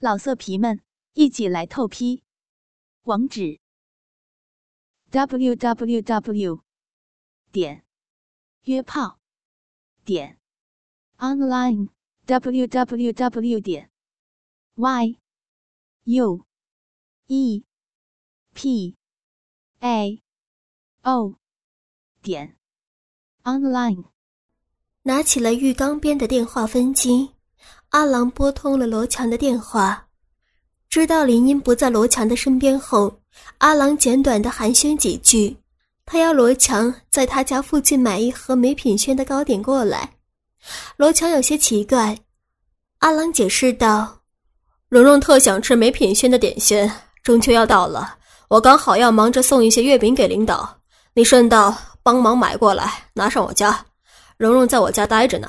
老色皮们，一起来透批！网址：w w w 点约炮点 online w w w 点 y u e p a o 点 online。拿起了浴缸边的电话分机。阿郎拨通了罗强的电话，知道林英不在罗强的身边后，阿郎简短的寒暄几句，他要罗强在他家附近买一盒美品轩的糕点过来。罗强有些奇怪，阿郎解释道：“蓉蓉特想吃美品轩的点心，中秋要到了，我刚好要忙着送一些月饼给领导，你顺道帮忙买过来，拿上我家。蓉蓉在我家待着呢。”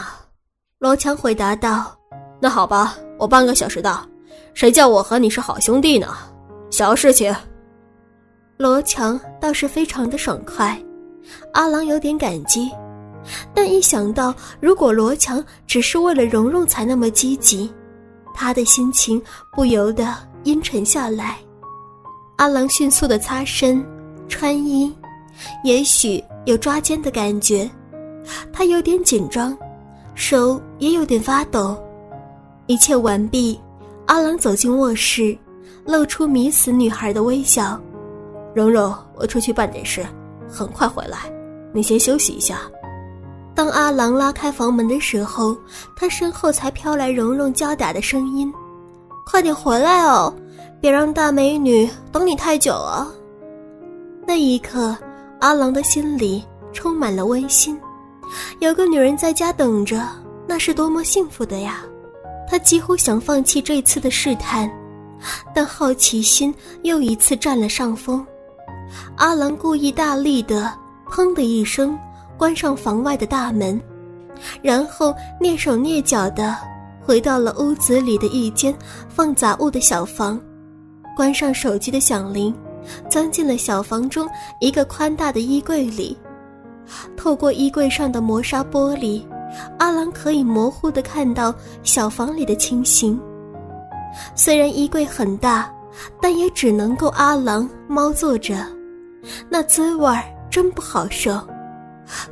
罗强回答道。那好吧，我半个小时到。谁叫我和你是好兄弟呢？小事情。罗强倒是非常的爽快，阿郎有点感激，但一想到如果罗强只是为了蓉蓉才那么积极，他的心情不由得阴沉下来。阿郎迅速的擦身、穿衣，也许有抓肩的感觉，他有点紧张，手也有点发抖。一切完毕，阿郎走进卧室，露出迷死女孩的微笑。蓉蓉，我出去办点事，很快回来，你先休息一下。当阿郎拉开房门的时候，他身后才飘来蓉蓉娇嗲的声音：“快点回来哦，别让大美女等你太久啊！”那一刻，阿郎的心里充满了温馨，有个女人在家等着，那是多么幸福的呀！他几乎想放弃这次的试探，但好奇心又一次占了上风。阿郎故意大力的“砰”的一声关上房外的大门，然后蹑手蹑脚的回到了屋子里的一间放杂物的小房，关上手机的响铃，钻进了小房中一个宽大的衣柜里，透过衣柜上的磨砂玻璃。阿郎可以模糊的看到小房里的情形。虽然衣柜很大，但也只能够阿郎猫坐着，那滋味儿真不好受。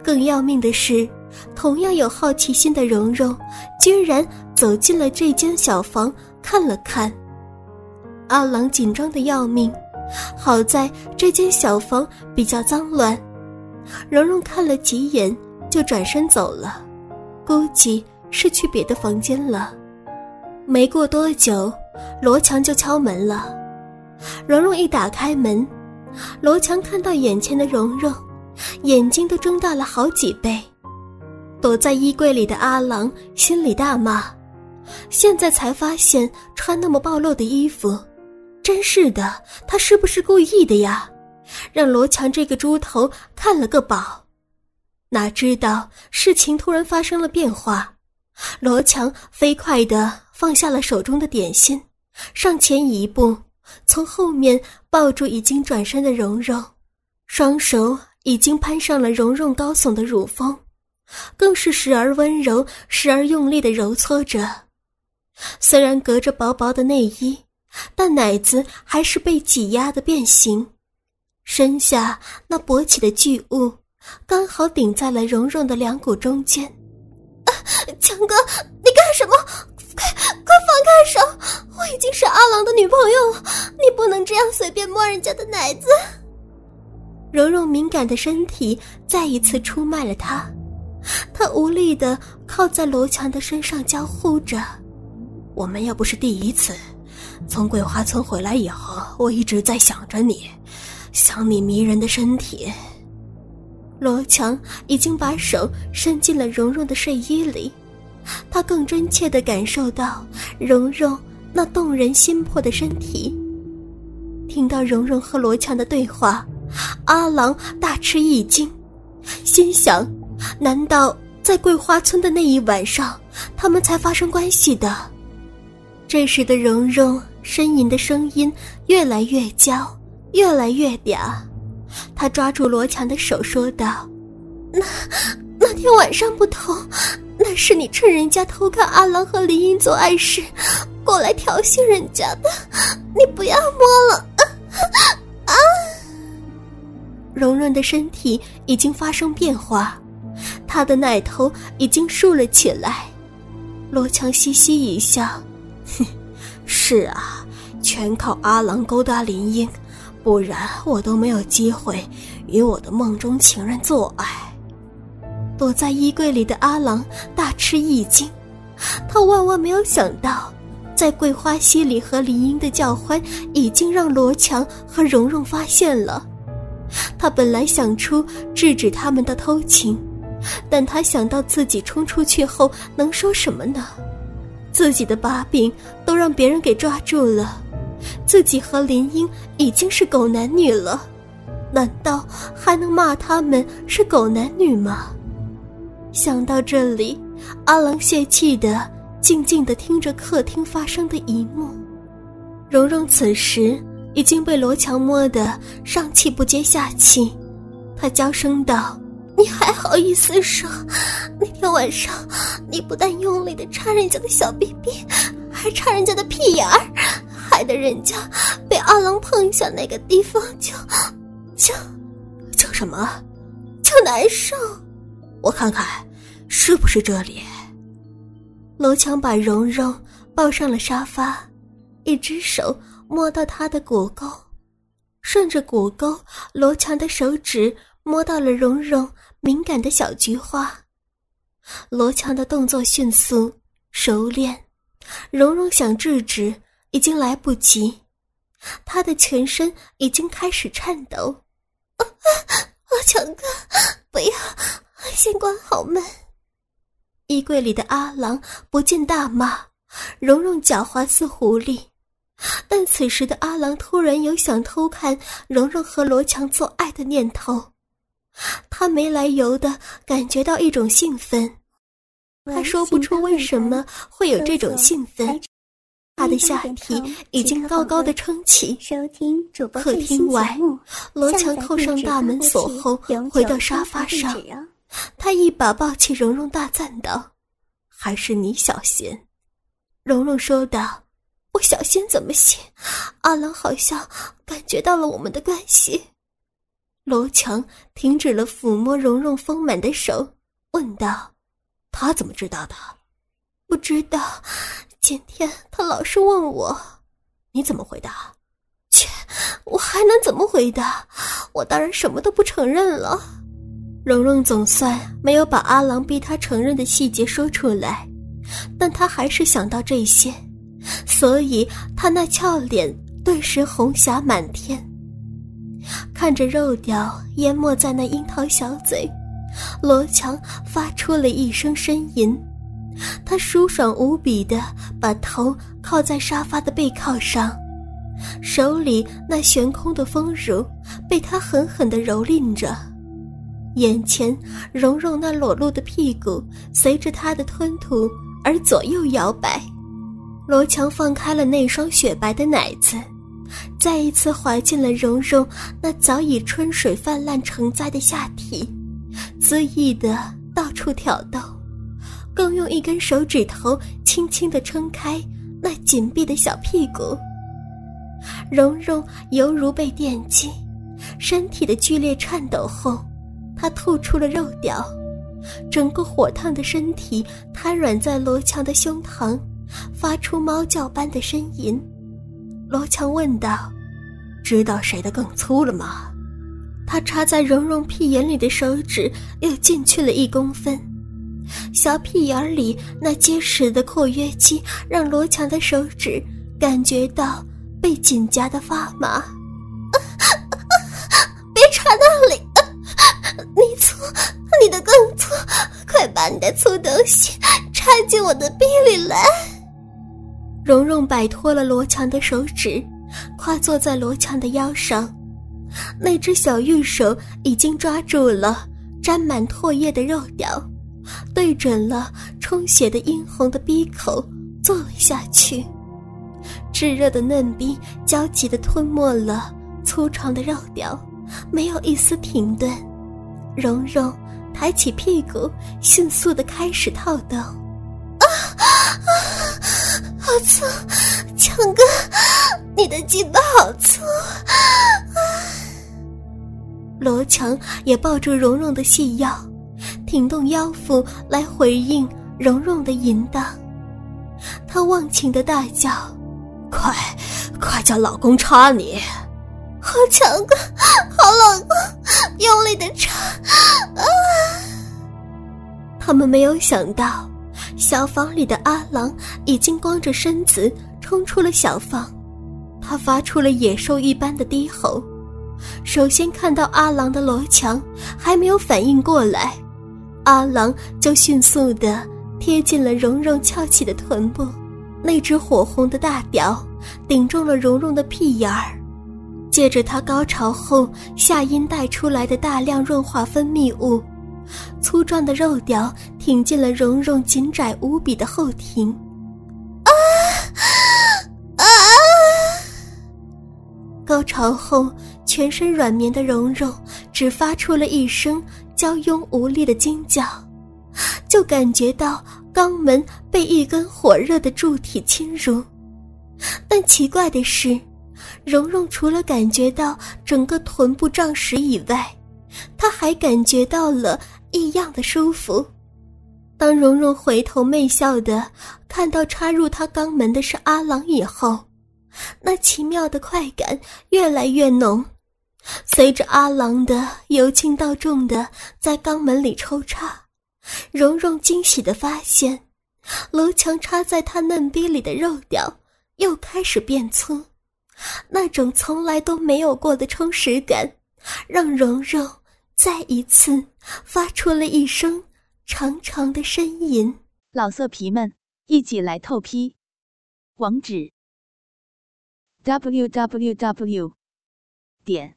更要命的是，同样有好奇心的蓉蓉，居然走进了这间小房看了看。阿郎紧张的要命，好在这间小房比较脏乱，蓉蓉看了几眼就转身走了。估计是去别的房间了。没过多久，罗强就敲门了。蓉蓉一打开门，罗强看到眼前的蓉蓉，眼睛都睁大了好几倍。躲在衣柜里的阿郎心里大骂：现在才发现穿那么暴露的衣服，真是的，他是不是故意的呀？让罗强这个猪头看了个饱。哪知道事情突然发生了变化，罗强飞快地放下了手中的点心，上前一步，从后面抱住已经转身的蓉蓉，双手已经攀上了蓉蓉高耸的乳峰，更是时而温柔，时而用力地揉搓着。虽然隔着薄薄的内衣，但奶子还是被挤压的变形，身下那勃起的巨物。刚好顶在了蓉蓉的两股中间，强哥，你干什么？快快放开手！我已经是阿郎的女朋友了，你不能这样随便摸人家的奶子。蓉蓉敏感的身体再一次出卖了她，她无力的靠在罗强的身上娇呼着：“我们又不是第一次，从桂花村回来以后，我一直在想着你，想你迷人的身体。”罗强已经把手伸进了蓉蓉的睡衣里，他更真切地感受到蓉蓉那动人心魄的身体。听到蓉蓉和罗强的对话，阿郎大吃一惊，心想：难道在桂花村的那一晚上，他们才发生关系的？这时的蓉蓉呻吟的声音越来越娇，越来越嗲。他抓住罗强的手说道：“那那天晚上不同，那是你趁人家偷看阿郎和林英做爱时，过来调戏人家的，你不要摸了！啊！蓉蓉的身体已经发生变化，她的奶头已经竖了起来。罗强嘻嘻一笑：“哼，是啊，全靠阿郎勾搭林英，不然我都没有机会与我的梦中情人做爱。”躲在衣柜里的阿郎大吃一惊，他万万没有想到，在桂花溪里和林英的叫欢已经让罗强和蓉蓉发现了。他本来想出制止他们的偷情，但他想到自己冲出去后能说什么呢？自己的把柄都让别人给抓住了，自己和林英已经是狗男女了，难道还能骂他们是狗男女吗？想到这里，阿郎泄气的静静的听着客厅发生的一幕。蓉蓉此时已经被罗强摸得上气不接下气，她娇声道：“你还好意思说？那天晚上，你不但用力的插人家的小逼逼，还插人家的屁眼儿，害的人家被阿郎碰一下那个地方就就就什么？就难受。我看看。”是不是这里？罗强把蓉蓉抱上了沙发，一只手摸到她的骨沟，顺着骨沟，罗强的手指摸到了蓉蓉敏感的小菊花。罗强的动作迅速熟练，蓉蓉想制止已经来不及，他的全身已经开始颤抖。阿强哥，不要，先关好门。衣柜里的阿郎不禁大骂：“蓉蓉狡猾似狐狸。”但此时的阿郎突然有想偷看蓉蓉和罗强做爱的念头，他没来由的感觉到一种兴奋，他说不出为什么会有这种兴奋。他的下体已经高高的撑起。客厅外，罗强扣上大门锁后，回到沙发上。他一把抱起蓉蓉，大赞道：“还是你小心。”蓉蓉说道：“我小心怎么行？阿郎好像感觉到了我们的关系。”罗强停止了抚摸蓉蓉丰满的手，问道：“他怎么知道的？”“不知道。今天他老是问我。”“你怎么回答？”“切，我还能怎么回答？我当然什么都不承认了。”蓉蓉总算没有把阿郎逼她承认的细节说出来，但她还是想到这些，所以她那俏脸顿时红霞满天。看着肉屌淹没在那樱桃小嘴，罗强发出了一声呻吟，他舒爽无比的把头靠在沙发的背靠上，手里那悬空的丰乳被他狠狠地蹂躏着。眼前，蓉蓉那裸露的屁股随着他的吞吐而左右摇摆。罗强放开了那双雪白的奶子，再一次滑进了蓉蓉那早已春水泛滥成灾的下体，恣意的到处挑逗，更用一根手指头轻轻的撑开那紧闭的小屁股。蓉蓉犹如被电击，身体的剧烈颤抖后。她吐出了肉屌，整个火烫的身体瘫软在罗强的胸膛，发出猫叫般的呻吟。罗强问道：“知道谁的更粗了吗？”他插在蓉蓉屁眼里的手指又进去了一公分，小屁眼里那结实的括约肌让罗强的手指感觉到被紧夹的发麻。别插那里！你粗，你的更粗，快把你的粗东西插进我的逼里来！蓉蓉摆脱了罗强的手指，跨坐在罗强的腰上，那只小玉手已经抓住了沾满唾液的肉屌，对准了充血的殷红的逼口坐了下去，炙热的嫩逼焦急地吞没了粗长的肉条，没有一丝停顿。蓉蓉抬起屁股，迅速的开始套动。啊啊！好粗，强哥，你的鸡巴好粗。啊罗强也抱住蓉蓉的细腰，挺动腰腹来回应蓉蓉的淫荡。他忘情的大叫：“快，快叫老公插你！”好强哥，好老公，用力的插！啊！他们没有想到，小房里的阿郎已经光着身子冲出了小房，他发出了野兽一般的低吼。首先看到阿郎的罗强还没有反应过来，阿郎就迅速的贴近了蓉蓉翘起的臀部，那只火红的大屌顶中了蓉蓉的屁眼儿，借着他高潮后下阴带出来的大量润滑分泌物，粗壮的肉屌挺进了蓉蓉紧窄无比的后庭。啊啊！高潮后。全身软绵的蓉蓉只发出了一声娇慵无力的惊叫，就感觉到肛门被一根火热的柱体侵入。但奇怪的是，蓉蓉除了感觉到整个臀部胀实以外，她还感觉到了异样的舒服。当蓉蓉回头媚笑的看到插入她肛门的是阿郎以后，那奇妙的快感越来越浓。随着阿郎的由轻到重的在肛门里抽插，蓉蓉惊喜的发现，罗强插在她嫩逼里的肉屌又开始变粗，那种从来都没有过的充实感，让蓉蓉再一次发出了一声长长的呻吟。老色皮们，一起来透批，网址：w w w. 点。